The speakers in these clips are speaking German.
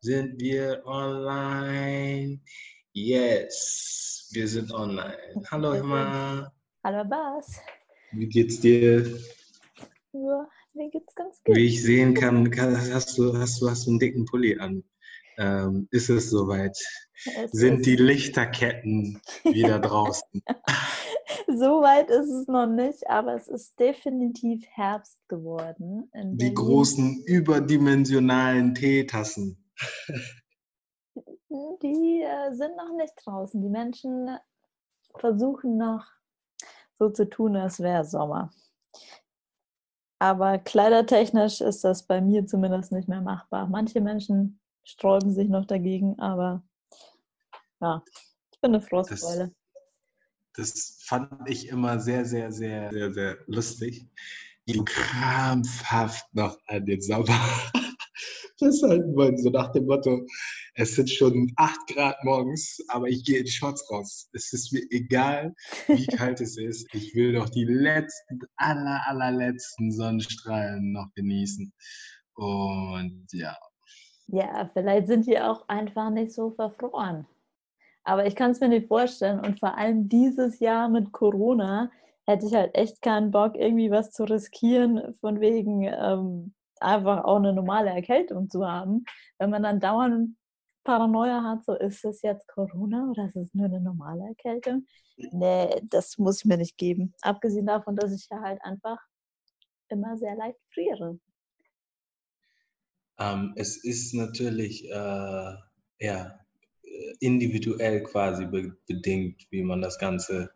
Sind wir online? Yes, wir sind online. Hallo Emma. Hallo Bas. Wie geht's dir? Ja, mir geht's ganz gut. Wie ich sehen kann, hast du, hast du, hast du einen dicken Pulli an. Ähm, ist es soweit? Es Sind die Lichterketten wieder draußen? so weit ist es noch nicht, aber es ist definitiv Herbst geworden. Die großen überdimensionalen Teetassen. Die äh, sind noch nicht draußen. Die Menschen versuchen noch so zu tun, als wäre Sommer. Aber kleidertechnisch ist das bei mir zumindest nicht mehr machbar. Manche Menschen sträuben sich noch dagegen, aber ja, ich bin eine Frostbeule. Das, das fand ich immer sehr, sehr, sehr, sehr, sehr lustig. Wie du krampfhaft noch an den Sommer festhalten wollen, so nach dem Motto, es sind schon 8 Grad morgens, aber ich gehe in Shorts raus. Es ist mir egal, wie kalt es ist. Ich will doch die letzten, aller, allerletzten Sonnenstrahlen noch genießen. Und ja. Ja, vielleicht sind die auch einfach nicht so verfroren. Aber ich kann es mir nicht vorstellen. Und vor allem dieses Jahr mit Corona hätte ich halt echt keinen Bock, irgendwie was zu riskieren, von wegen ähm, einfach auch eine normale Erkältung zu haben. Wenn man dann dauernd Paranoia hat, so ist es jetzt Corona oder ist es nur eine normale Erkältung? Nee, das muss ich mir nicht geben. Abgesehen davon, dass ich ja halt einfach immer sehr leicht friere. Ähm, es ist natürlich äh, ja, individuell quasi be bedingt, wie man das Ganze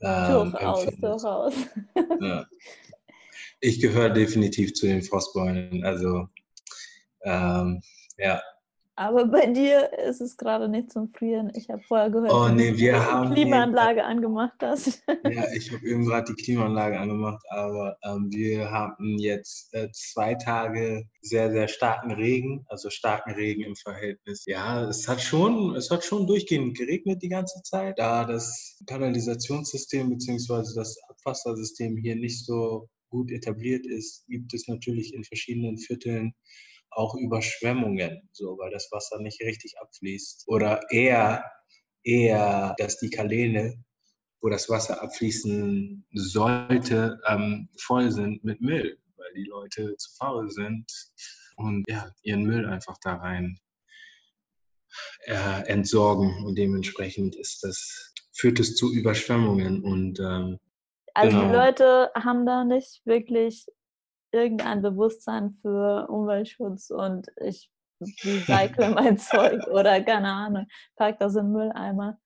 ähm, durchaus, durchaus. Ja. Ich gehöre definitiv zu den Frostbeulen. Also ähm, ja, aber bei dir ist es gerade nicht zum Frieren. Ich habe vorher gehört, oh, nee, wir du haben die Klimaanlage eben, angemacht hast. Ja, ich habe eben gerade die Klimaanlage angemacht, aber ähm, wir haben jetzt äh, zwei Tage sehr, sehr starken Regen, also starken Regen im Verhältnis. Ja, es hat schon, es hat schon durchgehend geregnet die ganze Zeit, da das Kanalisationssystem bzw. das Abwassersystem hier nicht so gut etabliert ist, gibt es natürlich in verschiedenen Vierteln auch Überschwemmungen, so, weil das Wasser nicht richtig abfließt. Oder eher, eher, dass die Kanäle, wo das Wasser abfließen sollte, ähm, voll sind mit Müll, weil die Leute zu faul sind und ja, ihren Müll einfach da rein äh, entsorgen. Und dementsprechend ist das, führt es zu Überschwemmungen und ähm, also genau. die Leute haben da nicht wirklich irgendein Bewusstsein für Umweltschutz und ich recycle mein Zeug oder keine Ahnung, pack das in Mülleimer.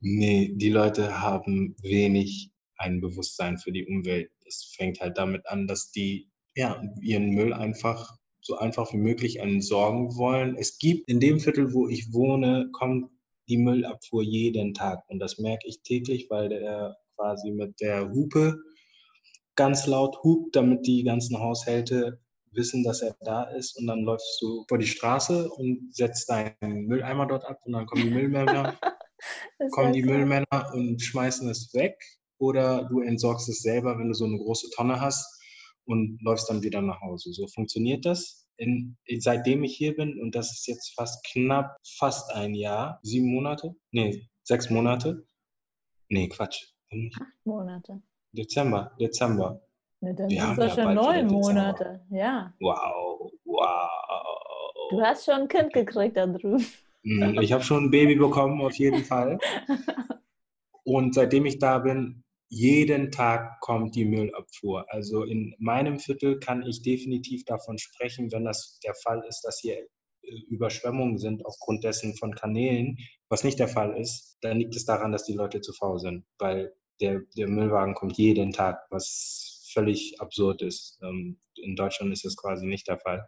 Nee, die Leute haben wenig ein Bewusstsein für die Umwelt. Es fängt halt damit an, dass die ja, ihren Müll einfach so einfach wie möglich entsorgen wollen. Es gibt in dem Viertel, wo ich wohne, kommt die Müllabfuhr jeden Tag. Und das merke ich täglich, weil der quasi mit der Hupe ganz laut hupt, damit die ganzen Haushalte wissen, dass er da ist und dann läufst du vor die Straße und setzt deinen Mülleimer dort ab und dann kommen die Müllmänner, kommen die Müllmänner und schmeißen es weg oder du entsorgst es selber, wenn du so eine große Tonne hast und läufst dann wieder nach Hause. So funktioniert das. In, seitdem ich hier bin und das ist jetzt fast knapp, fast ein Jahr, sieben Monate, nee, sechs Monate, nee, Quatsch. Acht Monate. Dezember, Dezember. Ja, dann Wir sind das ja schon neun Monate, ja. Wow, wow. Du hast schon ein Kind gekriegt da drüben. Hm, ich habe schon ein Baby bekommen, auf jeden Fall. Und seitdem ich da bin, jeden Tag kommt die Müllabfuhr. Also in meinem Viertel kann ich definitiv davon sprechen, wenn das der Fall ist, dass hier äh, Überschwemmungen sind aufgrund dessen von Kanälen, was nicht der Fall ist, dann liegt es daran, dass die Leute zu faul sind, weil der, der Müllwagen kommt jeden Tag, was völlig absurd ist. Ähm, in Deutschland ist das quasi nicht der Fall,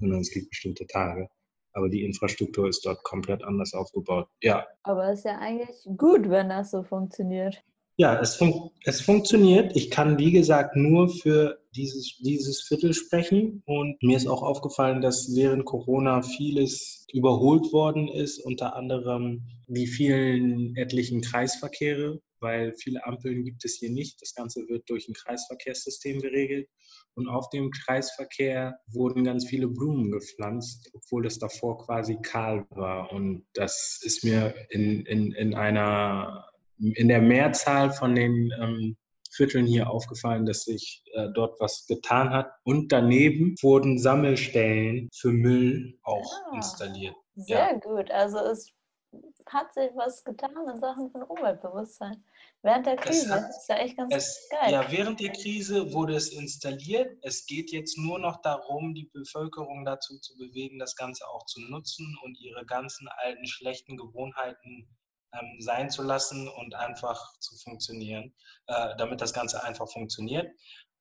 sondern es gibt bestimmte Tage. Aber die Infrastruktur ist dort komplett anders aufgebaut. Ja. Aber es ist ja eigentlich gut, wenn das so funktioniert. Ja, es, fun es funktioniert. Ich kann, wie gesagt, nur für dieses, dieses Viertel sprechen. Und mir ist auch aufgefallen, dass während Corona vieles überholt worden ist, unter anderem die vielen etlichen Kreisverkehre, weil viele Ampeln gibt es hier nicht. Das Ganze wird durch ein Kreisverkehrssystem geregelt. Und auf dem Kreisverkehr wurden ganz viele Blumen gepflanzt, obwohl es davor quasi kahl war. Und das ist mir in, in, in einer, in der Mehrzahl von den ähm, Vierteln hier aufgefallen, dass sich äh, dort was getan hat. Und daneben wurden Sammelstellen für Müll auch ah, installiert. Sehr ja. gut. Also es hat sich was getan in Sachen von Umweltbewusstsein. Während der Krise. Hat, ist ja echt ganz es, geil. Ja, während der Krise wurde es installiert. Es geht jetzt nur noch darum, die Bevölkerung dazu zu bewegen, das Ganze auch zu nutzen und ihre ganzen alten schlechten Gewohnheiten ähm, sein zu lassen und einfach zu funktionieren, äh, damit das Ganze einfach funktioniert.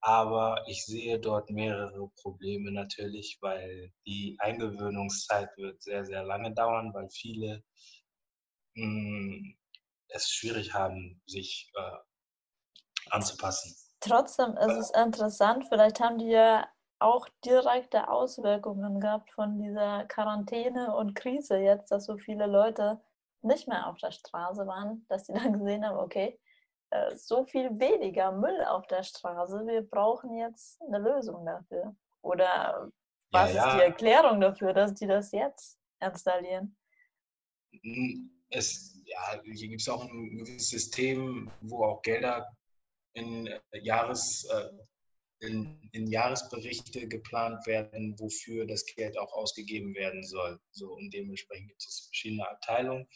Aber ich sehe dort mehrere Probleme natürlich, weil die Eingewöhnungszeit wird sehr, sehr lange dauern, weil viele mh, hm, es schwierig haben, sich äh, anzupassen. Trotzdem ist es interessant, vielleicht haben die ja auch direkte Auswirkungen gehabt von dieser Quarantäne und Krise jetzt, dass so viele Leute nicht mehr auf der Straße waren, dass sie dann gesehen haben, okay, äh, so viel weniger Müll auf der Straße, wir brauchen jetzt eine Lösung dafür. Oder was ja, ja. ist die Erklärung dafür, dass die das jetzt installieren? Es, ja, hier gibt es auch ein gewisses System, wo auch Gelder in äh, Jahres, äh, in, in, Jahresberichte geplant werden, wofür das Geld auch ausgegeben werden soll. So, und dementsprechend gibt es verschiedene Abteilungen,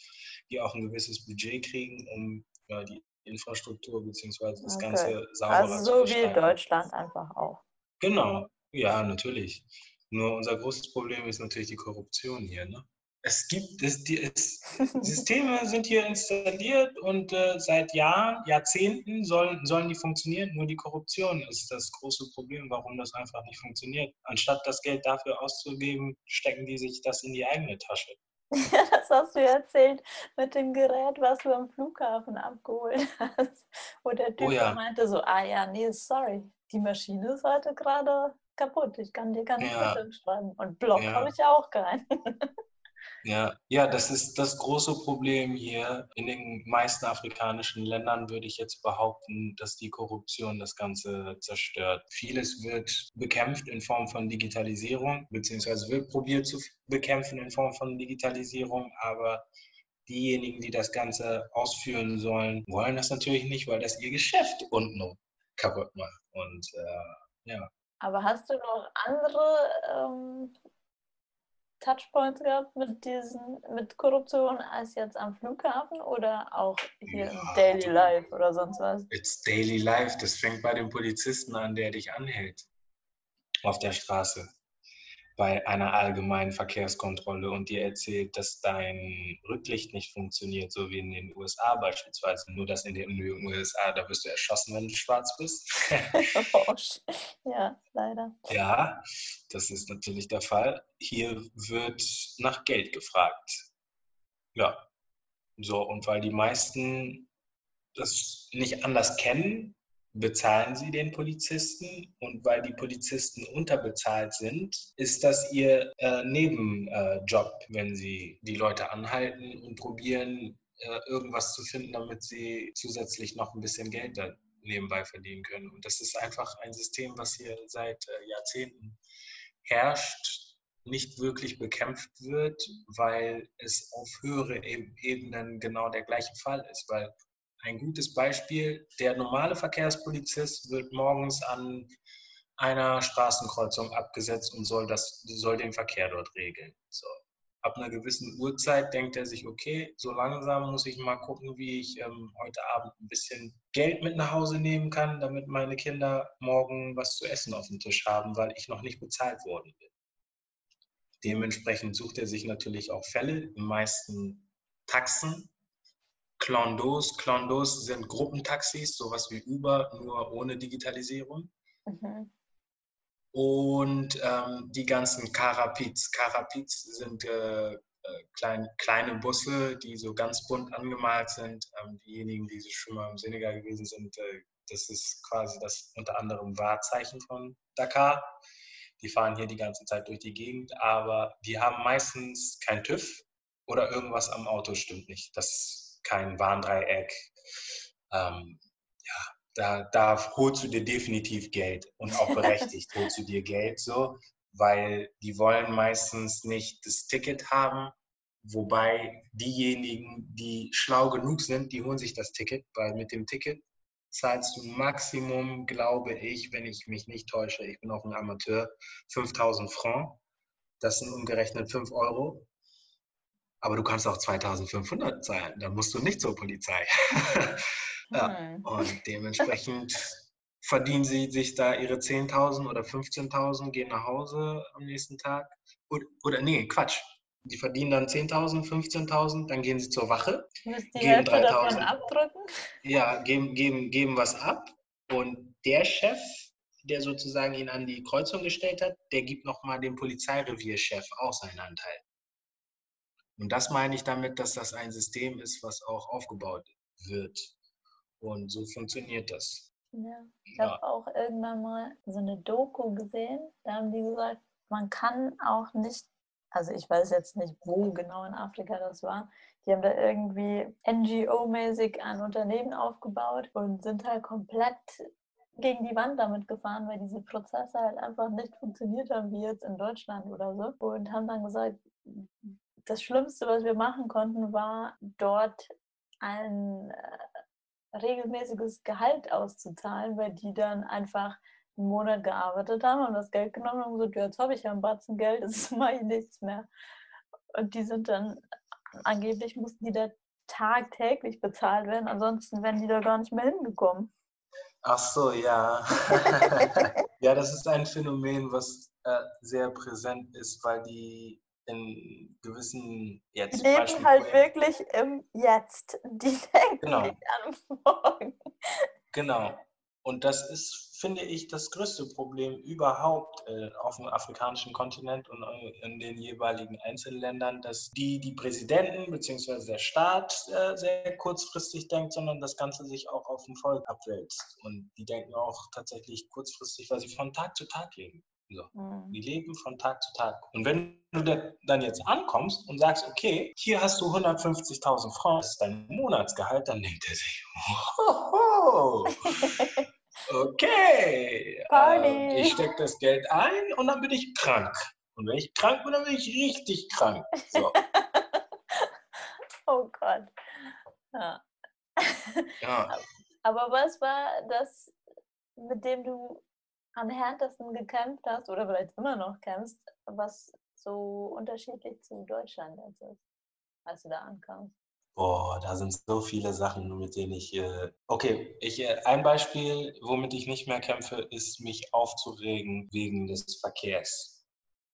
die auch ein gewisses Budget kriegen, um ja, die Infrastruktur bzw. das okay. Ganze sauberer also so zu wie Deutschland einfach auch. Genau, ja, natürlich. Nur unser großes Problem ist natürlich die Korruption hier. Ne? Es gibt, es, die es, Systeme sind hier installiert und äh, seit Jahren, Jahrzehnten sollen, sollen die funktionieren. Nur die Korruption ist das große Problem, warum das einfach nicht funktioniert. Anstatt das Geld dafür auszugeben, stecken die sich das in die eigene Tasche. Ja, das hast du erzählt mit dem Gerät, was du am Flughafen abgeholt hast. Wo der Typ oh ja. meinte so, ah ja, nee, sorry, die Maschine ist heute gerade kaputt. Ich kann dir keine ja. schreiben. Und Block ja. habe ich auch keinen. Ja, ja, das ist das große Problem hier. In den meisten afrikanischen Ländern würde ich jetzt behaupten, dass die Korruption das Ganze zerstört. Vieles wird bekämpft in Form von Digitalisierung, beziehungsweise wird probiert zu bekämpfen in Form von Digitalisierung, aber diejenigen, die das Ganze ausführen sollen, wollen das natürlich nicht, weil das ihr Geschäft unten kaputt macht. Und äh, ja. Aber hast du noch andere ähm, Touchpoints gehabt mit diesen, mit Korruption als jetzt am Flughafen oder auch hier ja, im Daily Life oder sonst was? It's Daily Life, das fängt bei dem Polizisten an, der dich anhält auf der Straße bei einer allgemeinen Verkehrskontrolle und dir erzählt, dass dein Rücklicht nicht funktioniert, so wie in den USA beispielsweise. Nur dass in den USA, da wirst du erschossen, wenn du schwarz bist. ja, leider. Ja, das ist natürlich der Fall. Hier wird nach Geld gefragt. Ja. So, und weil die meisten das nicht anders kennen, bezahlen sie den Polizisten und weil die Polizisten unterbezahlt sind, ist das ihr äh, Nebenjob, äh, wenn sie die Leute anhalten und probieren, äh, irgendwas zu finden, damit sie zusätzlich noch ein bisschen Geld nebenbei verdienen können. Und das ist einfach ein System, was hier seit äh, Jahrzehnten herrscht, nicht wirklich bekämpft wird, weil es auf höhere Ebenen genau der gleiche Fall ist, weil ein gutes Beispiel, der normale Verkehrspolizist wird morgens an einer Straßenkreuzung abgesetzt und soll, das, soll den Verkehr dort regeln. So. Ab einer gewissen Uhrzeit denkt er sich, okay, so langsam muss ich mal gucken, wie ich ähm, heute Abend ein bisschen Geld mit nach Hause nehmen kann, damit meine Kinder morgen was zu essen auf dem Tisch haben, weil ich noch nicht bezahlt worden bin. Dementsprechend sucht er sich natürlich auch Fälle, die meisten Taxen, Clandos. Clandos sind Gruppentaxis, sowas wie Uber, nur ohne Digitalisierung. Mhm. Und ähm, die ganzen Carapiz. Carapiz sind äh, äh, klein, kleine Busse, die so ganz bunt angemalt sind. Ähm, diejenigen, die schon mal im Senegal gewesen sind, äh, das ist quasi das unter anderem Wahrzeichen von Dakar. Die fahren hier die ganze Zeit durch die Gegend, aber die haben meistens kein TÜV oder irgendwas am Auto stimmt nicht. Das kein Warndreieck ähm, da, da holst du dir definitiv Geld und auch berechtigt holst du dir Geld so, weil die wollen meistens nicht das Ticket haben, wobei diejenigen, die schlau genug sind, die holen sich das Ticket, weil mit dem Ticket zahlst du Maximum, glaube ich, wenn ich mich nicht täusche, ich bin auch ein Amateur, 5000 Francs. Das sind umgerechnet 5 Euro. Aber du kannst auch 2500 zahlen. Dann musst du nicht zur Polizei. ja. Hm. Und dementsprechend verdienen sie sich da ihre 10.000 oder 15.000, gehen nach Hause am nächsten Tag. Oder, oder nee, Quatsch. Die verdienen dann 10.000, 15.000, dann gehen sie zur Wache. Müssen die geben Hälfte davon abdrücken? Ja, geben, geben, geben was ab. Und der Chef, der sozusagen ihn an die Kreuzung gestellt hat, der gibt nochmal dem Polizeirevierchef auch seinen Anteil. Und das meine ich damit, dass das ein System ist, was auch aufgebaut wird. Und so funktioniert das. Ja, ich ja. habe auch irgendwann mal so eine Doku gesehen. Da haben die gesagt, man kann auch nicht, also ich weiß jetzt nicht, wo genau in Afrika das war. Die haben da irgendwie NGO-mäßig ein Unternehmen aufgebaut und sind halt komplett gegen die Wand damit gefahren, weil diese Prozesse halt einfach nicht funktioniert haben, wie jetzt in Deutschland oder so. Und haben dann gesagt, das Schlimmste, was wir machen konnten, war dort ein äh, regelmäßiges Gehalt auszuzahlen, weil die dann einfach einen Monat gearbeitet haben und das Geld genommen haben und gesagt, jetzt habe ich ja ein Batzen Geld, jetzt mache ich nichts mehr. Und die sind dann, angeblich mussten die da tagtäglich bezahlt werden, ansonsten wären die da gar nicht mehr hingekommen. Ach so, ja. ja, das ist ein Phänomen, was äh, sehr präsent ist, weil die in gewissen jetzt. Die leben Beispiel halt wirklich im Jetzt. Die denken genau. nicht an morgen. Genau. Und das ist, finde ich, das größte Problem überhaupt äh, auf dem afrikanischen Kontinent und in den jeweiligen Einzelländern, dass die, die Präsidenten bzw. der Staat äh, sehr kurzfristig denkt, sondern das Ganze sich auch auf dem Volk abwälzt. Und die denken auch tatsächlich kurzfristig, weil sie von Tag zu Tag leben. So. Mhm. Die leben von Tag zu Tag. Und wenn du dann jetzt ankommst und sagst, okay, hier hast du 150.000 Francs, das ist dein Monatsgehalt, dann denkt er sich, hoho, okay, äh, ich stecke das Geld ein und dann bin ich krank. Und wenn ich krank bin, dann bin ich richtig krank. So. oh Gott. Ja. ja. Aber was war das, mit dem du am härtesten gekämpft hast oder vielleicht immer noch kämpfst, was so unterschiedlich zu Deutschland jetzt ist, als du da ankamst? Boah, da sind so viele Sachen, mit denen ich. Äh okay, ich, äh, ein Beispiel, womit ich nicht mehr kämpfe, ist, mich aufzuregen wegen des Verkehrs.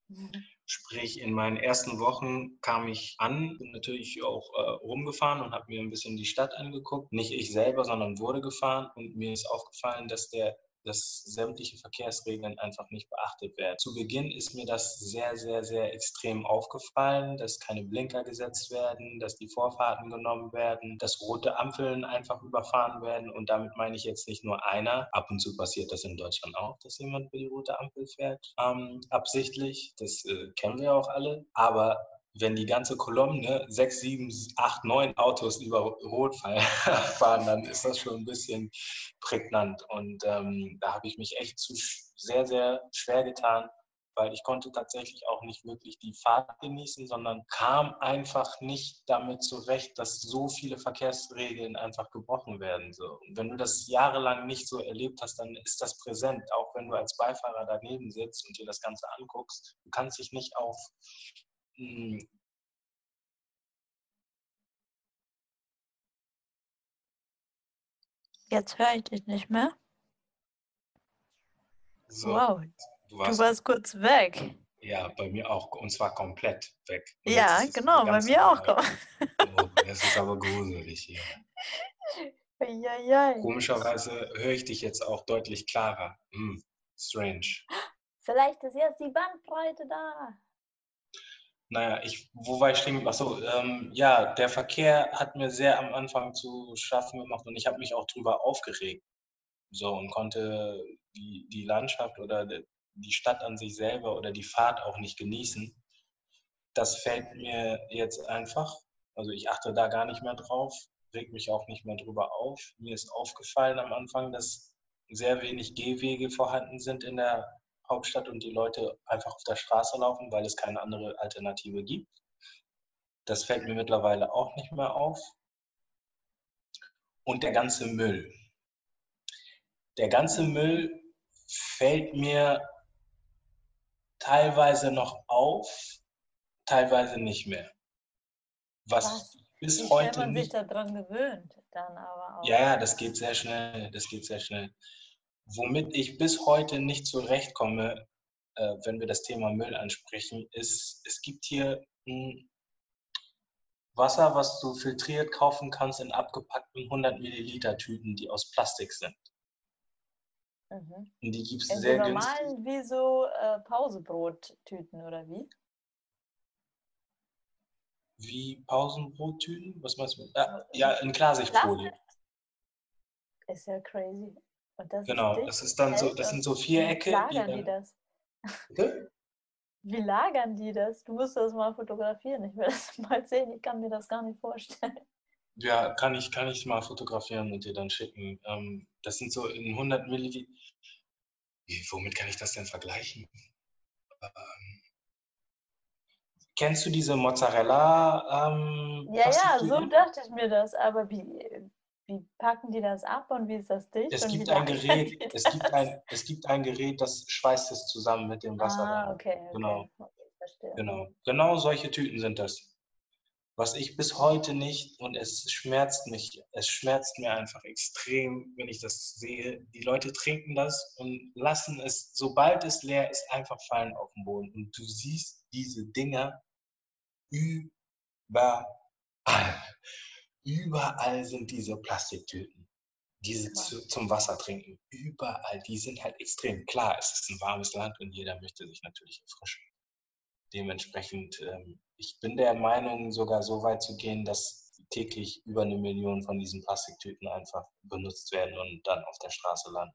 Mhm. Sprich, in meinen ersten Wochen kam ich an, bin natürlich auch äh, rumgefahren und habe mir ein bisschen die Stadt angeguckt. Nicht ich selber, sondern wurde gefahren und mir ist aufgefallen, dass der dass sämtliche Verkehrsregeln einfach nicht beachtet werden. Zu Beginn ist mir das sehr, sehr, sehr extrem aufgefallen, dass keine Blinker gesetzt werden, dass die Vorfahrten genommen werden, dass rote Ampeln einfach überfahren werden. Und damit meine ich jetzt nicht nur einer. Ab und zu passiert das in Deutschland auch, dass jemand über die rote Ampel fährt, ähm, absichtlich. Das äh, kennen wir auch alle. Aber wenn die ganze Kolumne sechs, sieben, acht, neun Autos über Rot fahren, dann ist das schon ein bisschen prägnant. Und ähm, da habe ich mich echt zu sehr, sehr schwer getan, weil ich konnte tatsächlich auch nicht wirklich die Fahrt genießen, sondern kam einfach nicht damit zurecht, dass so viele Verkehrsregeln einfach gebrochen werden. So. Und wenn du das jahrelang nicht so erlebt hast, dann ist das präsent, auch wenn du als Beifahrer daneben sitzt und dir das Ganze anguckst. Du kannst dich nicht auf hm. Jetzt höre ich dich nicht mehr. So, wow, du warst, du warst, kurz weg. Ja, bei mir auch. Und zwar komplett weg. Und ja, genau, bei mir auch. Oh, das ist aber gruselig hier. Ja, ja. Komischerweise höre ich dich jetzt auch deutlich klarer. Hm, strange. Vielleicht ist jetzt die Bandbreite da. Naja, ich, wo war ich stehen? Achso, ähm, ja, der Verkehr hat mir sehr am Anfang zu schaffen gemacht und ich habe mich auch drüber aufgeregt. So und konnte die, die Landschaft oder die Stadt an sich selber oder die Fahrt auch nicht genießen. Das fällt mir jetzt einfach. Also ich achte da gar nicht mehr drauf. reg mich auch nicht mehr drüber auf. Mir ist aufgefallen am Anfang, dass sehr wenig Gehwege vorhanden sind in der Hauptstadt und die Leute einfach auf der Straße laufen, weil es keine andere Alternative gibt. Das fällt mir mittlerweile auch nicht mehr auf. Und der ganze Müll. Der ganze Müll fällt mir teilweise noch auf, teilweise nicht mehr. Was, Was? bis Wie heute man nicht. sich daran gewöhnt, dann aber auch. Ja, ja, das geht sehr schnell. Das geht sehr schnell. Womit ich bis heute nicht zurechtkomme, äh, wenn wir das Thema Müll ansprechen, ist, es gibt hier ein Wasser, was du filtriert kaufen kannst in abgepackten 100 Milliliter Tüten, die aus Plastik sind. Mhm. Und die gibt es sehr normalen, günstig. wie so äh, Pausenbrottüten oder wie? Wie Pausenbrottüten? Was meinst du? Ja, ja in Klarsichtfolie. Ist ja crazy. Das genau, ist das ist dann so, das sind so Vierecke. Wie lagern die, die das? Bitte? Wie lagern die das? Du musst das mal fotografieren. Ich will das mal sehen. Ich kann mir das gar nicht vorstellen. Ja, kann ich, kann ich mal fotografieren und dir dann schicken. Ähm, das sind so in 100 Milliliter. Womit kann ich das denn vergleichen? Ähm, kennst du diese Mozzarella? Ähm, ja, ja, so dachte ich mir das. Aber wie, wie packen die das ab und wie ist das dicht? Es gibt ein Gerät, es gibt ein, es gibt ein Gerät, das schweißt es zusammen mit dem Wasser. Ah, okay, okay. Genau. Okay, genau. Genau solche Tüten sind das. Was ich bis heute nicht, und es schmerzt mich, es schmerzt mir einfach extrem, wenn ich das sehe. Die Leute trinken das und lassen es, sobald es leer ist, einfach fallen auf den Boden. Und du siehst diese Dinger überall. Überall sind diese Plastiktüten, diese zu, zum Wasser trinken. Überall. Die sind halt extrem. Klar, es ist ein warmes Land und jeder möchte sich natürlich erfrischen. Dementsprechend, ähm, ich bin der Meinung, sogar so weit zu gehen, dass täglich über eine Million von diesen Plastiktüten einfach benutzt werden und dann auf der Straße landen.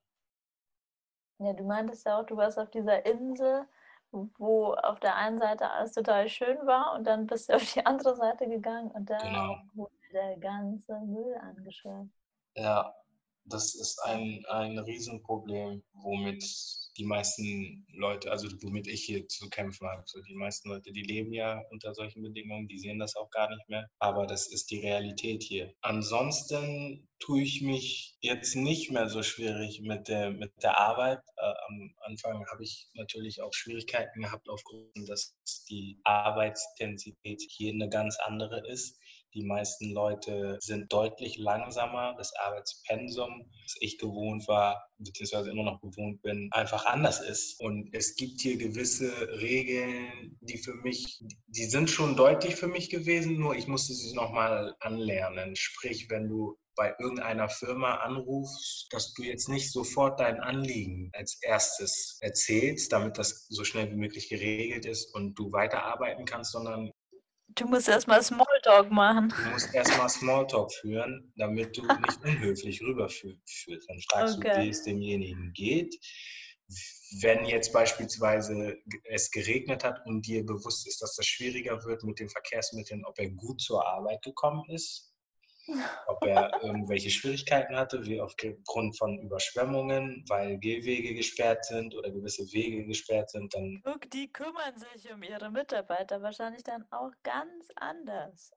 Ja, du meintest ja auch, du warst auf dieser Insel wo auf der einen Seite alles total schön war und dann bist du auf die andere Seite gegangen und da genau. Der ganze Müll angeschaut. Ja, das ist ein, ein Riesenproblem, womit die meisten Leute, also womit ich hier zu kämpfen habe. So die meisten Leute, die leben ja unter solchen Bedingungen, die sehen das auch gar nicht mehr. Aber das ist die Realität hier. Ansonsten tue ich mich jetzt nicht mehr so schwierig mit der, mit der Arbeit. Äh, am Anfang habe ich natürlich auch Schwierigkeiten gehabt, aufgrund, dass die Arbeitsintensität hier eine ganz andere ist. Die meisten Leute sind deutlich langsamer. Das Arbeitspensum, das ich gewohnt war, beziehungsweise immer noch gewohnt bin, einfach anders ist. Und es gibt hier gewisse Regeln, die für mich, die sind schon deutlich für mich gewesen, nur ich musste sie nochmal anlernen. Sprich, wenn du bei irgendeiner Firma anrufst, dass du jetzt nicht sofort dein Anliegen als erstes erzählst, damit das so schnell wie möglich geregelt ist und du weiterarbeiten kannst, sondern Du musst erstmal Smalltalk machen. Du musst erstmal Smalltalk führen, damit du nicht unhöflich rüberführst. Dann fragst okay. du, wie es demjenigen geht. Wenn jetzt beispielsweise es geregnet hat und dir bewusst ist, dass das schwieriger wird mit den Verkehrsmitteln, ob er gut zur Arbeit gekommen ist, ob er irgendwelche Schwierigkeiten hatte, wie aufgrund von Überschwemmungen, weil Gehwege gesperrt sind oder gewisse Wege gesperrt sind, dann. Guck, die kümmern sich um ihre Mitarbeiter wahrscheinlich dann auch ganz anders.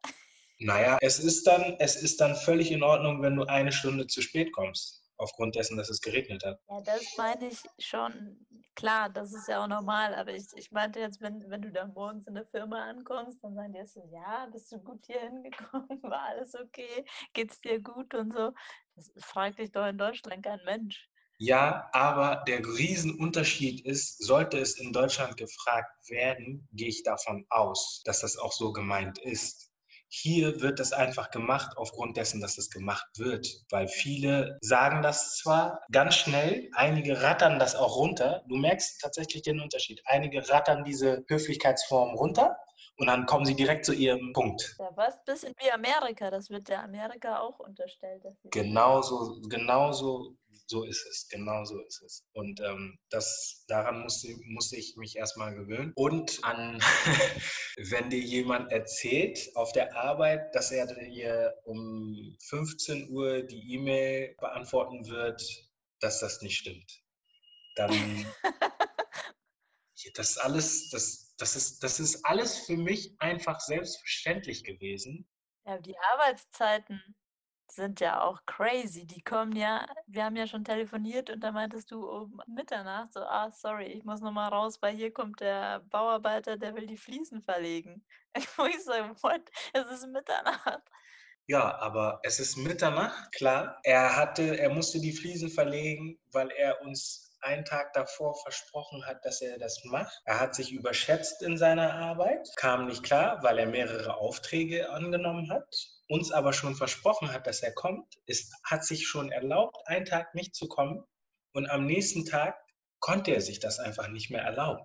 Naja, es ist dann, es ist dann völlig in Ordnung, wenn du eine Stunde zu spät kommst aufgrund dessen, dass es geregnet hat. Ja, das meine ich schon. Klar, das ist ja auch normal, aber ich, ich meinte jetzt, wenn, wenn du dann morgens in der Firma ankommst, dann sagen die so, ja, bist du gut hier hingekommen, war alles okay, geht's dir gut und so. Das fragt dich doch in Deutschland kein Mensch. Ja, aber der Riesenunterschied ist, sollte es in Deutschland gefragt werden, gehe ich davon aus, dass das auch so gemeint ist. Hier wird es einfach gemacht aufgrund dessen, dass es gemacht wird, weil viele sagen das zwar ganz schnell, einige rattern das auch runter. Du merkst tatsächlich den Unterschied. Einige rattern diese Höflichkeitsform runter und dann kommen sie direkt zu ihrem Punkt. Ja, was bisschen wie Amerika, das wird der Amerika auch unterstellt. Genauso, genauso So ist es, genau so ist es. Und ähm, das, daran musste, musste ich mich erstmal gewöhnen. Und an, wenn dir jemand erzählt auf der Arbeit, dass er dir um 15 Uhr die E-Mail beantworten wird, dass das nicht stimmt, dann das alles, das, das, ist, das ist alles für mich einfach selbstverständlich gewesen. Ja, die Arbeitszeiten sind ja auch crazy. Die kommen ja, wir haben ja schon telefoniert und da meintest du um Mitternacht so, ah, sorry, ich muss nochmal raus, weil hier kommt der Bauarbeiter, der will die Fliesen verlegen. Wo ich so, what? Es ist Mitternacht. Ja, aber es ist Mitternacht, klar. Er hatte, er musste die Fliesen verlegen, weil er uns einen Tag davor versprochen hat, dass er das macht. Er hat sich überschätzt in seiner Arbeit, kam nicht klar, weil er mehrere Aufträge angenommen hat uns aber schon versprochen hat, dass er kommt, ist, hat sich schon erlaubt, einen Tag nicht zu kommen und am nächsten Tag konnte er sich das einfach nicht mehr erlauben.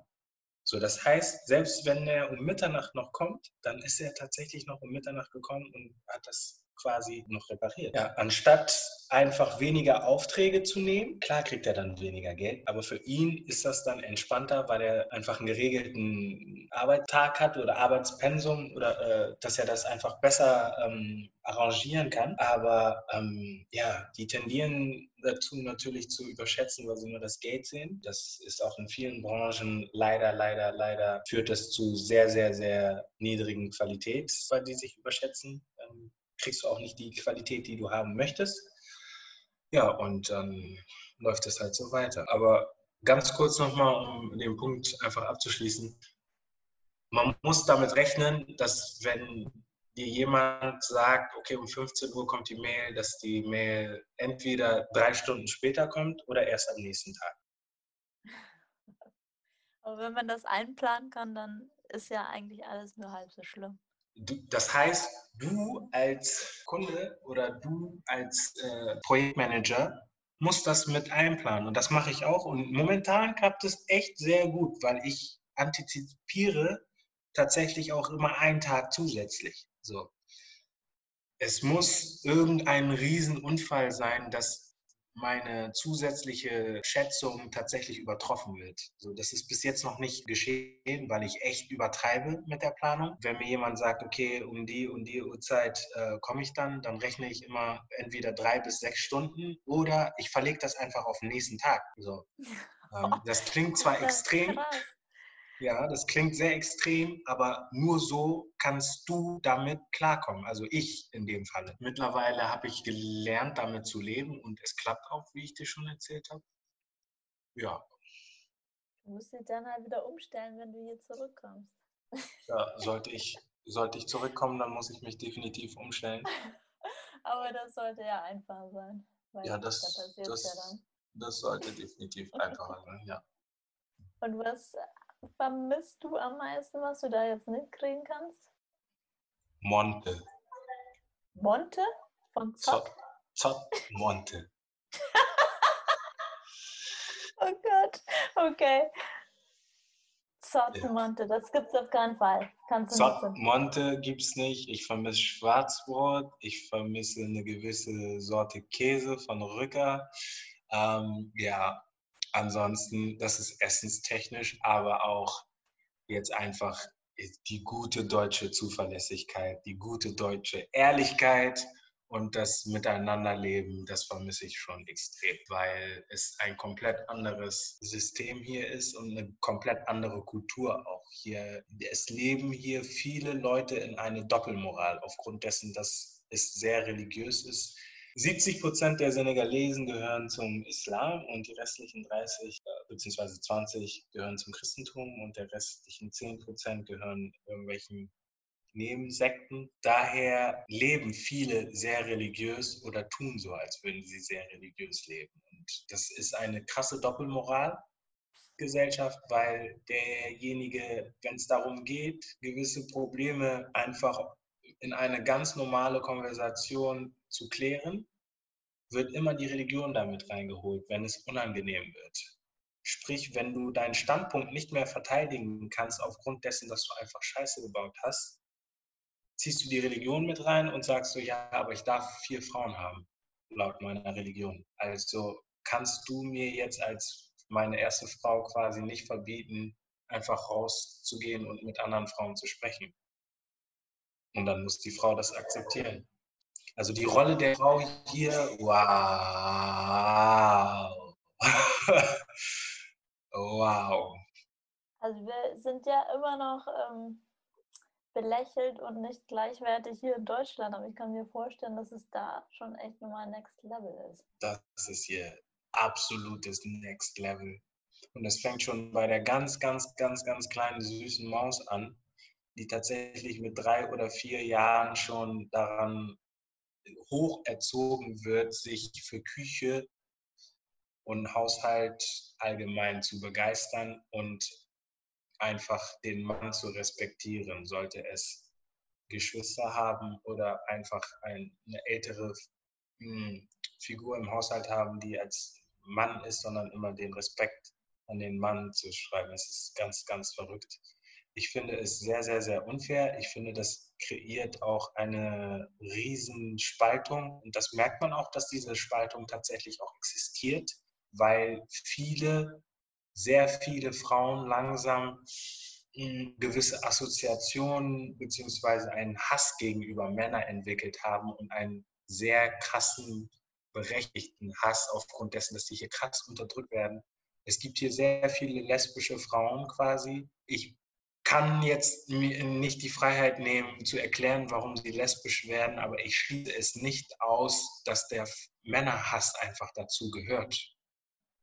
So, das heißt, selbst wenn er um Mitternacht noch kommt, dann ist er tatsächlich noch um Mitternacht gekommen und hat das quasi noch repariert. Ja, anstatt einfach weniger Aufträge zu nehmen, klar kriegt er dann weniger Geld, aber für ihn ist das dann entspannter, weil er einfach einen geregelten Arbeitstag hat oder Arbeitspensum oder äh, dass er das einfach besser ähm, arrangieren kann. Aber ähm, ja, die tendieren dazu natürlich zu überschätzen, weil sie nur das Geld sehen. Das ist auch in vielen Branchen leider, leider, leider führt das zu sehr, sehr, sehr niedrigen Qualität, weil die sich überschätzen. Ähm, kriegst du auch nicht die Qualität, die du haben möchtest. Ja, und dann läuft es halt so weiter. Aber ganz kurz nochmal, um den Punkt einfach abzuschließen. Man muss damit rechnen, dass wenn dir jemand sagt, okay, um 15 Uhr kommt die Mail, dass die Mail entweder drei Stunden später kommt oder erst am nächsten Tag. Aber wenn man das einplanen kann, dann ist ja eigentlich alles nur halb so schlimm. Du, das heißt, du als Kunde oder du als äh, Projektmanager musst das mit einplanen. Und das mache ich auch. Und momentan klappt es echt sehr gut, weil ich antizipiere tatsächlich auch immer einen Tag zusätzlich. So. Es muss irgendein Riesenunfall sein, dass meine zusätzliche Schätzung tatsächlich übertroffen wird. So, das ist bis jetzt noch nicht geschehen, weil ich echt übertreibe mit der Planung. Wenn mir jemand sagt, okay, um die und die Uhrzeit äh, komme ich dann, dann rechne ich immer entweder drei bis sechs Stunden oder ich verlege das einfach auf den nächsten Tag. So. Ähm, das klingt zwar extrem. Ja, das klingt sehr extrem, aber nur so kannst du damit klarkommen. Also ich in dem Falle. Mittlerweile habe ich gelernt, damit zu leben und es klappt auch, wie ich dir schon erzählt habe. Ja. Du musst dich dann halt wieder umstellen, wenn du hier zurückkommst. Ja, sollte ich, sollte ich zurückkommen, dann muss ich mich definitiv umstellen. aber das sollte ja einfach sein. ja, das, das, ja das sollte definitiv einfacher sein, ja. Und was vermisst du am meisten, was du da jetzt nicht kriegen kannst? Monte. Monte? Von Zott? Zott Monte. oh Gott, okay. Zott ja. Monte, das gibt es auf keinen Fall. Kannst Zott Monte gibt es nicht. Ich vermisse Schwarzbrot. Ich vermisse eine gewisse Sorte Käse von Rücker. Ähm, ja, ansonsten, das ist essenstechnisch, aber auch jetzt einfach die gute deutsche Zuverlässigkeit, die gute deutsche Ehrlichkeit und das Miteinanderleben, das vermisse ich schon extrem, weil es ein komplett anderes System hier ist und eine komplett andere Kultur auch hier. Es leben hier viele Leute in eine Doppelmoral aufgrund dessen, dass es sehr religiös ist 70 Prozent der Senegalesen gehören zum Islam und die restlichen 30 bzw. 20 gehören zum Christentum und der restlichen 10 Prozent gehören irgendwelchen Nebensekten. Daher leben viele sehr religiös oder tun so, als würden sie sehr religiös leben. Und das ist eine krasse Doppelmoral. Gesellschaft, weil derjenige, wenn es darum geht, gewisse Probleme einfach in eine ganz normale Konversation zu klären, wird immer die Religion damit reingeholt, wenn es unangenehm wird. Sprich, wenn du deinen Standpunkt nicht mehr verteidigen kannst aufgrund dessen, dass du einfach Scheiße gebaut hast, ziehst du die Religion mit rein und sagst so, ja, aber ich darf vier Frauen haben, laut meiner Religion. Also kannst du mir jetzt als meine erste Frau quasi nicht verbieten, einfach rauszugehen und mit anderen Frauen zu sprechen. Und dann muss die Frau das akzeptieren. Also die Rolle der Frau hier, wow. wow. Also wir sind ja immer noch ähm, belächelt und nicht gleichwertig hier in Deutschland, aber ich kann mir vorstellen, dass es da schon echt nochmal Next Level ist. Das ist hier absolutes Next Level. Und es fängt schon bei der ganz, ganz, ganz, ganz kleinen süßen Maus an, die tatsächlich mit drei oder vier Jahren schon daran hoch erzogen wird, sich für Küche und Haushalt allgemein zu begeistern und einfach den Mann zu respektieren, sollte es Geschwister haben oder einfach eine ältere hm, Figur im Haushalt haben, die als Mann ist, sondern immer den Respekt an den Mann zu schreiben. Es ist ganz, ganz verrückt. Ich finde es sehr, sehr, sehr unfair. Ich finde, das kreiert auch eine Riesenspaltung. Und das merkt man auch, dass diese Spaltung tatsächlich auch existiert, weil viele sehr viele Frauen langsam hm, gewisse Assoziationen beziehungsweise einen Hass gegenüber Männern entwickelt haben und einen sehr krassen, berechtigten Hass aufgrund dessen, dass sie hier krass unterdrückt werden. Es gibt hier sehr viele lesbische Frauen quasi. Ich kann jetzt nicht die Freiheit nehmen zu erklären, warum sie lesbisch werden, aber ich schließe es nicht aus, dass der Männerhass einfach dazu gehört,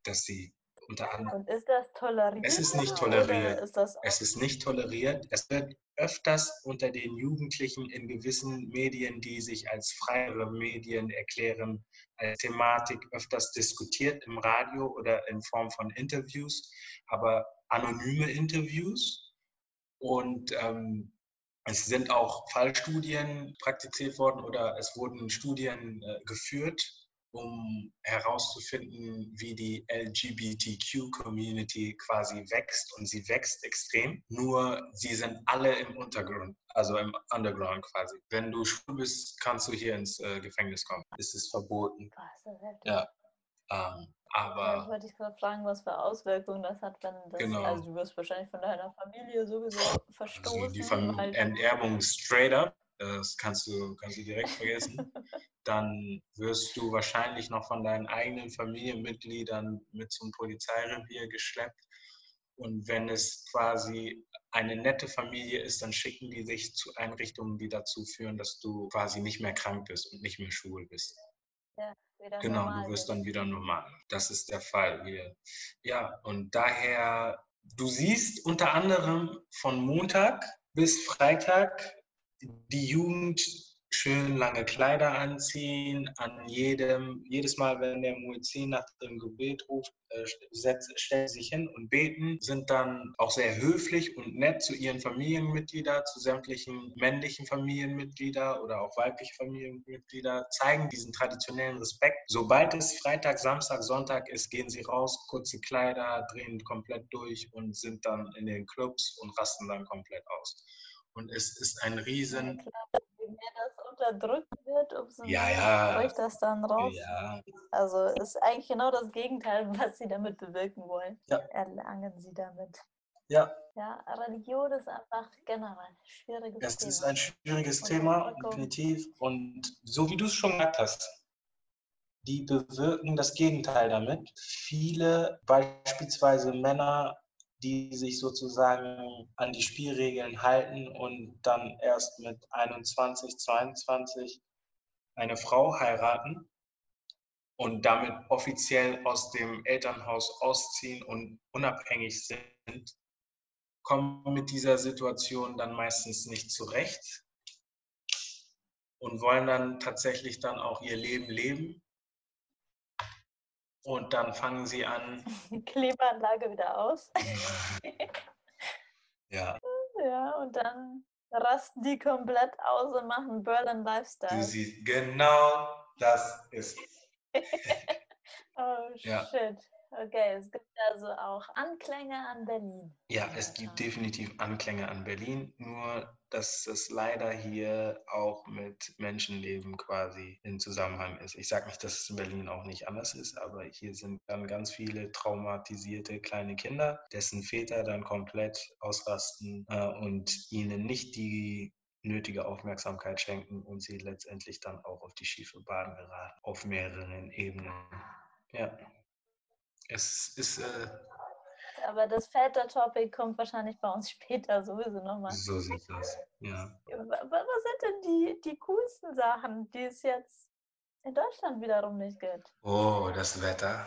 dass sie unter anderem. Und ist das toleriert? Es ist nicht toleriert. Ist es ist nicht toleriert. Es wird öfters unter den Jugendlichen in gewissen Medien, die sich als freiere Medien erklären, als Thematik öfters diskutiert im Radio oder in Form von Interviews, aber anonyme Interviews. Und ähm, es sind auch Fallstudien praktiziert worden oder es wurden Studien äh, geführt um herauszufinden, wie die LGBTQ-Community quasi wächst. Und sie wächst extrem, nur sie sind alle im Untergrund, also im Underground quasi. Wenn du schwul bist, kannst du hier ins äh, Gefängnis kommen. Es ist verboten. Ja. Ähm, aber. Ja, ich wollte dich gerade fragen, was für Auswirkungen das hat, wenn das. Genau. Also, du wirst wahrscheinlich von deiner Familie sowieso verstoßen. Also die Fam Enterbung straight up. Das kannst du, kannst du direkt vergessen. dann wirst du wahrscheinlich noch von deinen eigenen Familienmitgliedern mit zum Polizeirevier geschleppt. Und wenn es quasi eine nette Familie ist, dann schicken die dich zu Einrichtungen, die dazu führen, dass du quasi nicht mehr krank bist und nicht mehr schwul bist. Ja, genau, du wirst dann wieder normal. Das ist der Fall hier. Ja, und daher, du siehst unter anderem von Montag bis Freitag die Jugend schön lange Kleider anziehen, an jedem, jedes Mal, wenn der Muezzin nach dem Gebet ruft, äh, setzt, stellen sich hin und beten, sind dann auch sehr höflich und nett zu ihren Familienmitgliedern, zu sämtlichen männlichen Familienmitgliedern oder auch weiblichen Familienmitgliedern, zeigen diesen traditionellen Respekt. Sobald es Freitag, Samstag, Sonntag ist, gehen sie raus, kurze Kleider, drehen komplett durch und sind dann in den Clubs und rasten dann komplett aus. Und es ist ein riesen... Mehr das unterdrückt wird, umso ja, mehr ja. bricht das dann raus. Ja. Also ist eigentlich genau das Gegenteil, was sie damit bewirken wollen. Ja. Erlangen sie damit. Ja. Ja, Religion ist einfach generell ein schwieriges es Thema. Es ist ein schwieriges Und Thema, definitiv. Und so wie du es schon gesagt hast, die bewirken das Gegenteil damit. Viele, beispielsweise Männer, die sich sozusagen an die Spielregeln halten und dann erst mit 21, 22 eine Frau heiraten und damit offiziell aus dem Elternhaus ausziehen und unabhängig sind, kommen mit dieser Situation dann meistens nicht zurecht und wollen dann tatsächlich dann auch ihr Leben leben. Und dann fangen sie an, Klimaanlage wieder aus. ja, ja, und dann rasten die komplett aus und machen Berlin du Lifestyle. siehst, genau das ist. Oh Ja. Okay, es gibt also auch Anklänge an Berlin. Ja, es gibt definitiv Anklänge an Berlin, nur dass es leider hier auch mit Menschenleben quasi in Zusammenhang ist. Ich sage nicht, dass es in Berlin auch nicht anders ist, aber hier sind dann ganz viele traumatisierte kleine Kinder, dessen Väter dann komplett ausrasten äh, und ihnen nicht die nötige Aufmerksamkeit schenken und sie letztendlich dann auch auf die schiefe Bahn geraten, auf mehreren Ebenen. Ja. Es ist. Äh, aber das Väter-Topic kommt wahrscheinlich bei uns später sowieso nochmal. So sieht das, ja. Was sind denn die, die coolsten Sachen, die es jetzt in Deutschland wiederum nicht gibt? Oh, das Wetter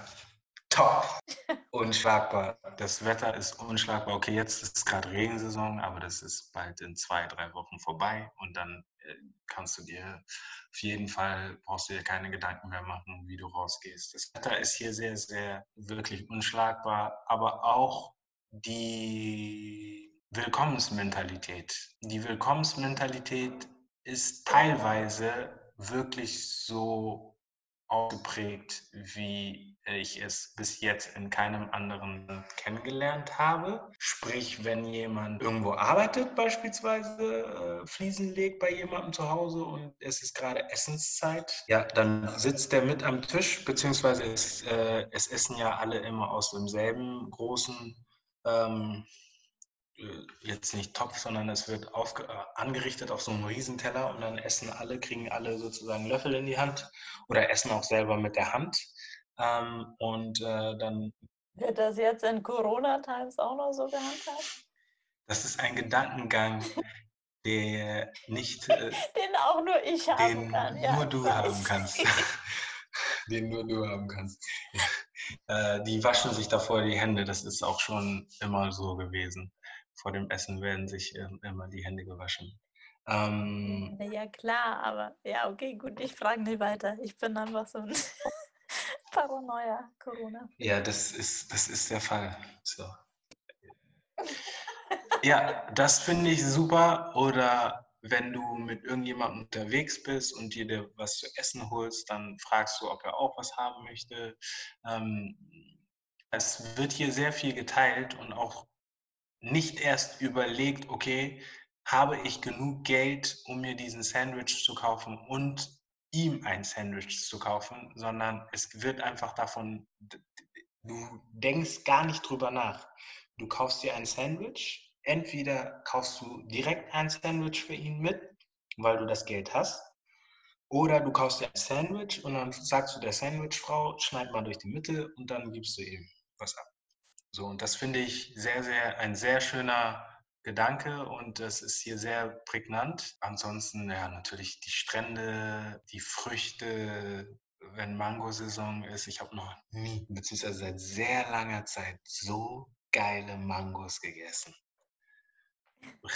top. Unschlagbar. Das Wetter ist unschlagbar. Okay, jetzt ist gerade Regensaison, aber das ist bald in zwei, drei Wochen vorbei und dann äh, kannst du dir auf jeden Fall, brauchst du dir keine Gedanken mehr machen, wie du rausgehst. Das Wetter ist hier sehr, sehr wirklich unschlagbar, aber auch die Willkommensmentalität. Die Willkommensmentalität ist teilweise wirklich so ausgeprägt, wie ich es bis jetzt in keinem anderen kennengelernt habe. Sprich, wenn jemand irgendwo arbeitet, beispielsweise äh, Fliesen legt bei jemandem zu Hause und es ist gerade Essenszeit, ja, dann sitzt der mit am Tisch, beziehungsweise es, äh, es essen ja alle immer aus demselben großen ähm, äh, jetzt nicht Topf, sondern es wird auf, äh, angerichtet auf so einem Riesenteller und dann essen alle, kriegen alle sozusagen Löffel in die Hand oder essen auch selber mit der Hand. Ähm, und äh, dann. Wird das jetzt in Corona-Times auch noch so gehandhabt? Das ist ein Gedankengang, der nicht. Äh, den auch nur ich haben den kann. Nur ja, du haben kannst. den nur du haben kannst. Äh, die waschen sich davor die Hände, das ist auch schon immer so gewesen vor dem Essen werden sich ähm, immer die Hände gewaschen. Ähm, ja, klar, aber ja, okay, gut, ich frage nicht weiter. Ich bin einfach so ein Paranoia, Corona. Ja, das ist, das ist der Fall. So. ja, das finde ich super. Oder wenn du mit irgendjemandem unterwegs bist und dir, dir was zu essen holst, dann fragst du, ob er auch was haben möchte. Ähm, es wird hier sehr viel geteilt und auch nicht erst überlegt, okay, habe ich genug Geld, um mir diesen Sandwich zu kaufen und ihm ein Sandwich zu kaufen, sondern es wird einfach davon, du denkst gar nicht drüber nach. Du kaufst dir ein Sandwich, entweder kaufst du direkt ein Sandwich für ihn mit, weil du das Geld hast, oder du kaufst dir ein Sandwich und dann sagst du der Sandwichfrau, schneid mal durch die Mitte und dann gibst du ihm was ab. So, und das finde ich sehr, sehr, ein sehr schöner Gedanke und das ist hier sehr prägnant. Ansonsten, ja, natürlich die Strände, die Früchte, wenn Mangosaison ist. Ich habe noch nie, beziehungsweise seit sehr langer Zeit, so geile Mangos gegessen.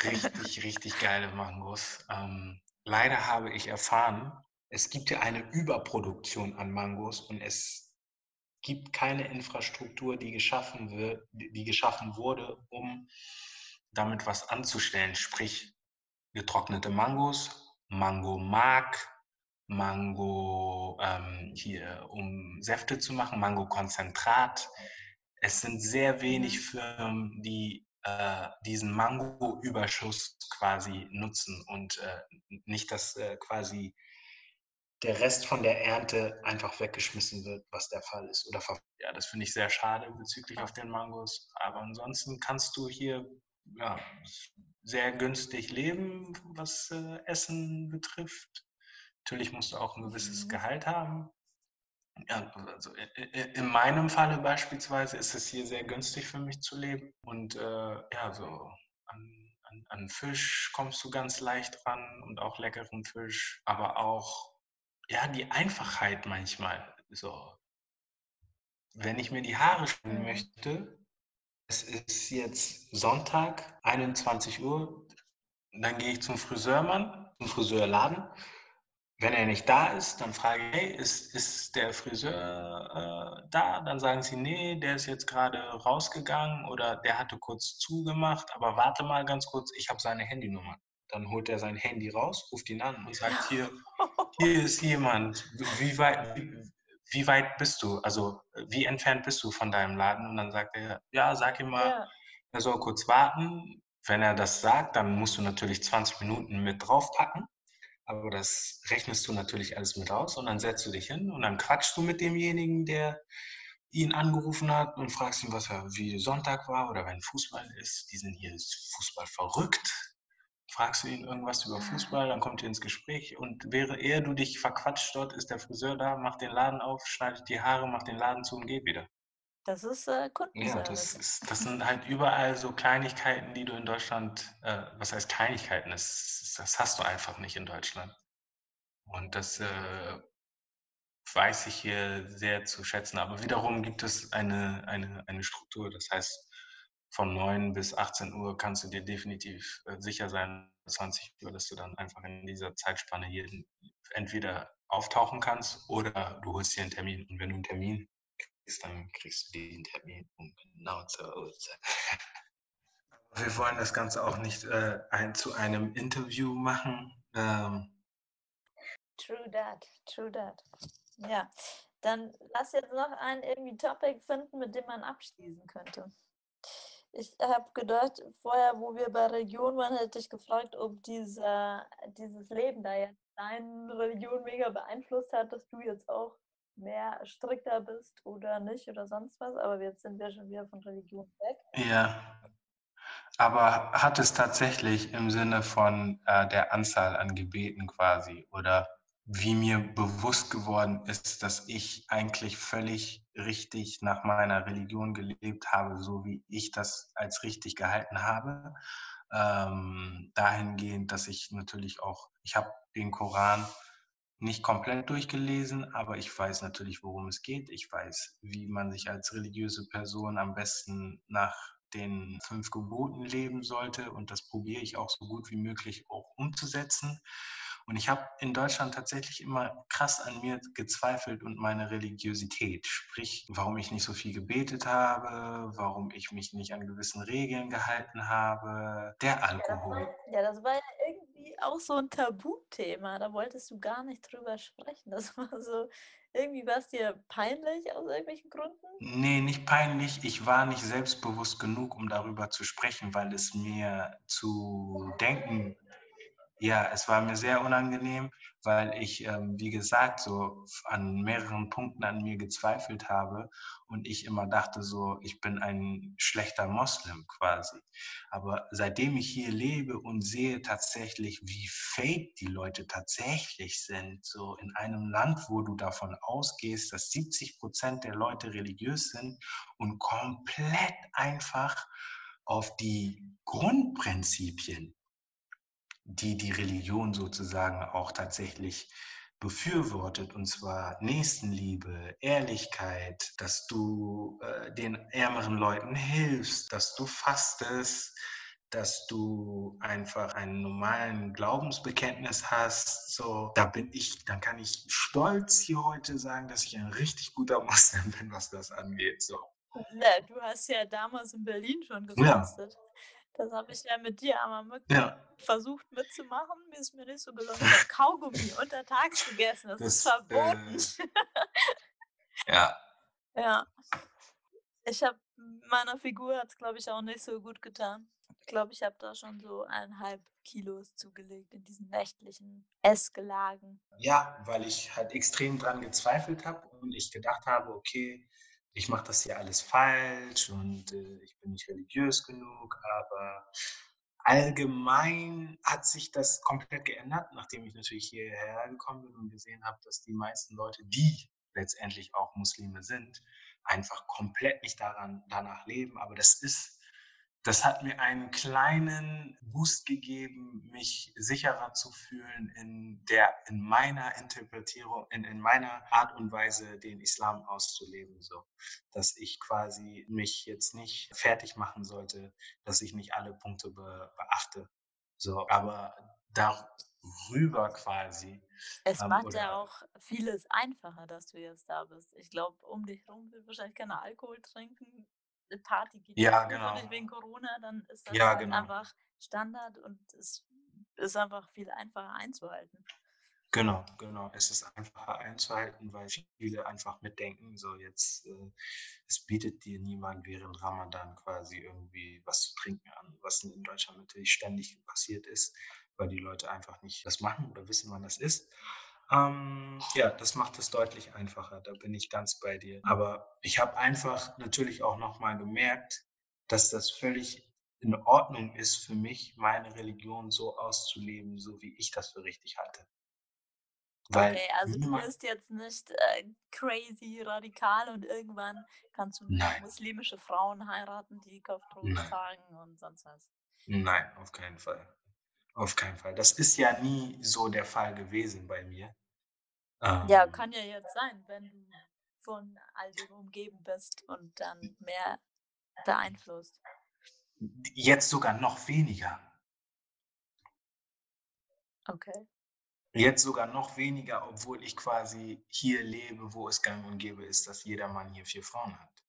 Richtig, richtig geile Mangos. Ähm, leider habe ich erfahren, es gibt ja eine Überproduktion an Mangos und es gibt keine Infrastruktur, die geschaffen, wird, die geschaffen wurde, um damit was anzustellen. Sprich, getrocknete Mangos, Mango-Mark, Mango ähm, hier, um Säfte zu machen, Mango-Konzentrat. Es sind sehr wenig mhm. Firmen, die äh, diesen Mango-Überschuss quasi nutzen und äh, nicht das äh, quasi der Rest von der Ernte einfach weggeschmissen wird, was der Fall ist. Oder ja, das finde ich sehr schade bezüglich auf den Mangos. Aber ansonsten kannst du hier ja, sehr günstig leben, was äh, Essen betrifft. Natürlich musst du auch ein gewisses mhm. Gehalt haben. Ja, also in meinem Falle beispielsweise ist es hier sehr günstig für mich zu leben. Und äh, ja, so an, an, an Fisch kommst du ganz leicht ran und auch leckeren Fisch, aber auch ja, die Einfachheit manchmal. So, wenn ich mir die Haare schneiden mhm. möchte, es ist jetzt Sonntag, 21 Uhr, dann gehe ich zum Friseurmann, zum Friseurladen. Wenn er nicht da ist, dann frage ich, hey, ist, ist der Friseur äh, da? Dann sagen sie, nee, der ist jetzt gerade rausgegangen oder der hatte kurz zugemacht, aber warte mal ganz kurz, ich habe seine Handynummer. Dann holt er sein Handy raus, ruft ihn an und sagt, hier, hier ist jemand, wie weit, wie weit bist du? Also, wie entfernt bist du von deinem Laden? Und dann sagt er, ja, sag ihm mal, ja. er soll kurz warten. Wenn er das sagt, dann musst du natürlich 20 Minuten mit draufpacken. Aber das rechnest du natürlich alles mit aus und dann setzt du dich hin und dann quatschst du mit demjenigen, der ihn angerufen hat und fragst ihn, was er wie Sonntag war oder wenn Fußball ist. Die sind hier Fußball verrückt. Fragst du ihn irgendwas über Fußball, dann kommt ihr ins Gespräch und wäre eher du dich verquatscht dort, ist der Friseur da, macht den Laden auf, schneidet die Haare, macht den Laden zu und geht wieder. Das ist äh, Ja, das, ist, das sind halt überall so Kleinigkeiten, die du in Deutschland, äh, was heißt Kleinigkeiten, das, das hast du einfach nicht in Deutschland. Und das äh, weiß ich hier sehr zu schätzen. Aber wiederum gibt es eine, eine, eine Struktur, das heißt, von 9 bis 18 Uhr kannst du dir definitiv äh, sicher sein, 20 Uhr, dass du dann einfach in dieser Zeitspanne hier entweder auftauchen kannst oder du holst dir einen Termin. Und wenn du einen Termin ist, dann kriegst du den Termin um genau zur Uhrzeit. Wir wollen das Ganze auch nicht äh, ein, zu einem Interview machen. Ähm, true that, true that. Ja, dann lass jetzt noch ein irgendwie Topic finden, mit dem man abschließen könnte. Ich habe gedacht, vorher, wo wir bei Religion waren, hätte ich gefragt, ob dieser, dieses Leben da jetzt deine Religion mega beeinflusst hat, dass du jetzt auch mehr strikter bist oder nicht oder sonst was, aber jetzt sind wir schon wieder von Religion weg. Ja. Aber hat es tatsächlich im Sinne von äh, der Anzahl an Gebeten quasi oder wie mir bewusst geworden ist, dass ich eigentlich völlig richtig nach meiner Religion gelebt habe, so wie ich das als richtig gehalten habe. Ähm, dahingehend, dass ich natürlich auch, ich habe den Koran nicht komplett durchgelesen, aber ich weiß natürlich, worum es geht. Ich weiß, wie man sich als religiöse Person am besten nach den fünf Geboten leben sollte und das probiere ich auch so gut wie möglich auch umzusetzen. Und ich habe in Deutschland tatsächlich immer krass an mir gezweifelt und meine Religiosität, sprich, warum ich nicht so viel gebetet habe, warum ich mich nicht an gewissen Regeln gehalten habe, der Alkohol. Ja, das war ja irgendwie auch so ein Tabuthema. Da wolltest du gar nicht drüber sprechen. Das war so, irgendwie war es dir peinlich aus irgendwelchen Gründen? Nee, nicht peinlich. Ich war nicht selbstbewusst genug, um darüber zu sprechen, weil es mir zu denken ja, es war mir sehr unangenehm, weil ich, ähm, wie gesagt, so an mehreren Punkten an mir gezweifelt habe und ich immer dachte, so, ich bin ein schlechter Moslem quasi. Aber seitdem ich hier lebe und sehe tatsächlich, wie fake die Leute tatsächlich sind, so in einem Land, wo du davon ausgehst, dass 70 Prozent der Leute religiös sind und komplett einfach auf die Grundprinzipien die die Religion sozusagen auch tatsächlich befürwortet, und zwar Nächstenliebe, Ehrlichkeit, dass du äh, den ärmeren Leuten hilfst, dass du fastest, dass du einfach einen normalen Glaubensbekenntnis hast. So, da bin ich, dann kann ich stolz hier heute sagen, dass ich ein richtig guter Moslem bin, was das angeht. So. Du hast ja damals in Berlin schon gefastet. Ja. Das habe ich ja mit dir einmal mit ja. versucht mitzumachen. Mir ist mir nicht so gelungen. Ich habe Kaugummi untertags gegessen. Das, das ist verboten. Äh, ja. Ja. Ich habe meiner Figur hat es, glaube ich, auch nicht so gut getan. Ich glaube, ich habe da schon so eineinhalb Kilos zugelegt in diesen nächtlichen Essgelagen. Ja, weil ich halt extrem dran gezweifelt habe und ich gedacht habe, okay, ich mache das hier alles falsch und äh, ich bin nicht religiös genug, aber allgemein hat sich das komplett geändert, nachdem ich natürlich hierher gekommen bin und gesehen habe, dass die meisten Leute, die letztendlich auch Muslime sind, einfach komplett nicht daran, danach leben. Aber das ist das hat mir einen kleinen Boost gegeben, mich sicherer zu fühlen in der, in meiner Interpretierung, in, in meiner Art und Weise, den Islam auszuleben, so. Dass ich quasi mich jetzt nicht fertig machen sollte, dass ich nicht alle Punkte be, beachte. So, aber darüber quasi. Es ähm, macht ja auch vieles einfacher, dass du jetzt da bist. Ich glaube, um dich herum wird wahrscheinlich keiner Alkohol trinken. Party geht ja, genau. wegen Corona, dann ist das ja, halt genau. einfach Standard und es ist einfach viel einfacher einzuhalten. Genau, genau. Es ist einfacher einzuhalten, weil viele einfach mitdenken, so jetzt, äh, es bietet dir niemand während Ramadan quasi irgendwie was zu trinken an, was in Deutschland natürlich ständig passiert ist, weil die Leute einfach nicht das machen oder wissen, wann das ist. Ähm, ja, das macht es deutlich einfacher, da bin ich ganz bei dir. Aber ich habe einfach natürlich auch nochmal gemerkt, dass das völlig in Ordnung ist für mich, meine Religion so auszuleben, so wie ich das für richtig halte. Weil Okay, also du wirst jetzt nicht, äh, crazy radikal und irgendwann kannst du Nein. muslimische Frauen heiraten, die Kopftuch tragen und sonst was. Nein, auf keinen Fall. Auf keinen Fall. Das ist ja nie so der Fall gewesen bei mir. Ja, Ähm kann ja jetzt sein, wenn du von all dem umgeben bist und dann mehr beeinflusst. Jetzt sogar noch weniger. Okay. Jetzt sogar noch weniger, obwohl ich quasi hier lebe, wo es gang und gäbe ist, dass jeder Mann hier 4 Frauen hat.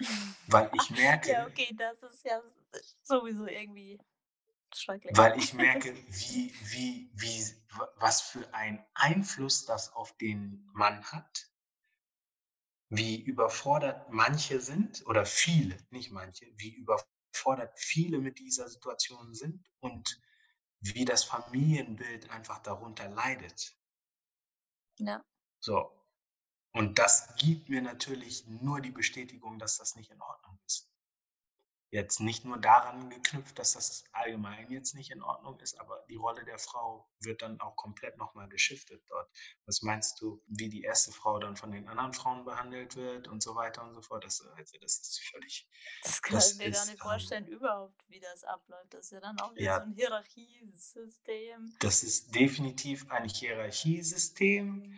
Weil ich Ja, merke okay, das ist ja sowieso irgendwie schrecklich. weil ich merke, wie wie wie was für einen Einfluss das auf den Mann hat. Wie überfordert manche sind oder viele, nicht manche, wie überfordert viele mit dieser Situation sind und wie das Familienbild einfach darunter leidet. Ja. So. Und das gibt mir natürlich nur die Bestätigung, dass das nicht in Ordnung ist. Jetzt nicht nur daran geknüpft, dass das allgemein jetzt nicht in Ordnung ist, aber die Rolle der Frau wird dann auch komplett noch mal geschiftet dort. Was meinst du, wie die 1. Frau dann von den anderen Frauen behandelt wird und so weiter und so fort? Das, also, das ist völlig Das kann das ich mir gar nicht ähm vorstellen überhaupt, wie das abläuft. Das ist ja dann auch wieder so Ja. 'n Hierarchiesystem. Das ist definitiv ein Hierarchiesystem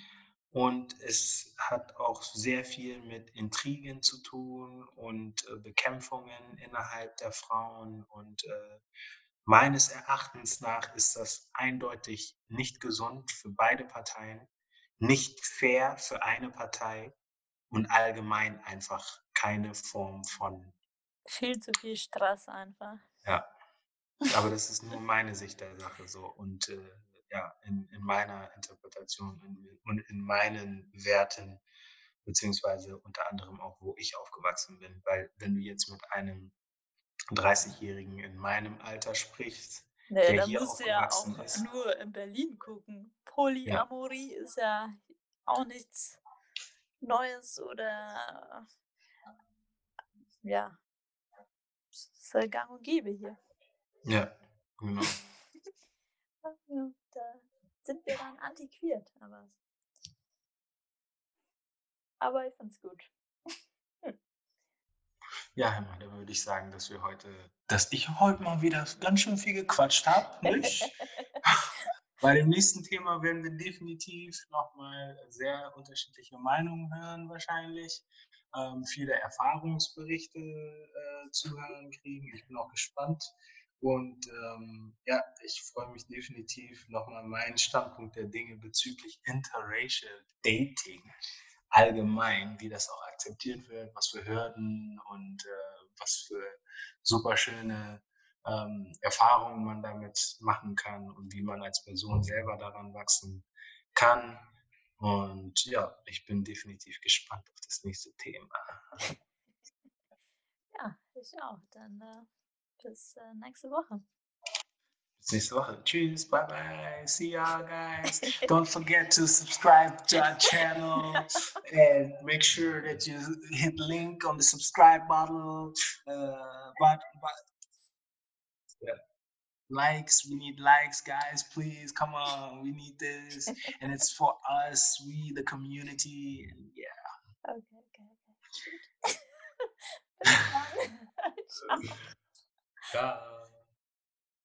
und es hat auch sehr viel mit Intrigen zu tun und, äh, Bekämpfungen innerhalb der Frauen und, äh, meines Erachtens nach ist das eindeutig nicht gesund für beide Parteien, nicht fair für eine Partei und allgemein einfach keine Form von Viel zu viel Stress einfach. Ja. Aber das ist nur meine Sicht der Sache so und, äh, ja, in in meiner Interpretation und und in meinen Werten, beziehungsweise unter anderem auch, wo ich aufgewachsen bin. Weil wenn du jetzt mit einem 30-Jährigen in meinem Alter sprichst, Ne, der da hier musst du ja auch ist nur in Berlin gucken. Ja. Polyamorie ist ja auch nichts Neues oder ja. Es ist ja gang und gäbe hier. Ja, genau. Ja, ja, da sind wir dann antiquiert, aber aber ich find's gut. Ja, hör mal, da würde ich sagen, dass wir heute dass ich heute mal wieder ganz schön viel gequatscht habe, nicht? Bei dem nächsten Thema werden wir definitiv noch mal sehr unterschiedliche Meinungen hören wahrscheinlich, ähm, viele Erfahrungsberichte, äh, zu hören kriegen. Ich bin auch gespannt und, ähm, ja, ich freue mich definitiv, noch mal meinen Standpunkt der Dinge bezüglich Interracial Dating allgemein, wie das auch akzeptiert wird, was für Hürden und, äh, was für super schöne, ähm, Erfahrungen man damit machen kann und wie man als Person selber daran wachsen kann. Und ja, ich bin definitiv gespannt auf das nächste Thema. Ja, ich auch. Dann, äh, bis, äh, nächste Woche. Bis nächste Woche. Tschüss, bye bye, see ya guys. Don't forget to subscribe to our channel and make sure that you hit link on the subscribe button, uh, but but yeah. Likes, we need likes, guys, please, come on, we need this, and it's for us, we the community, and yeah. Okay, okay, okay. Ciao.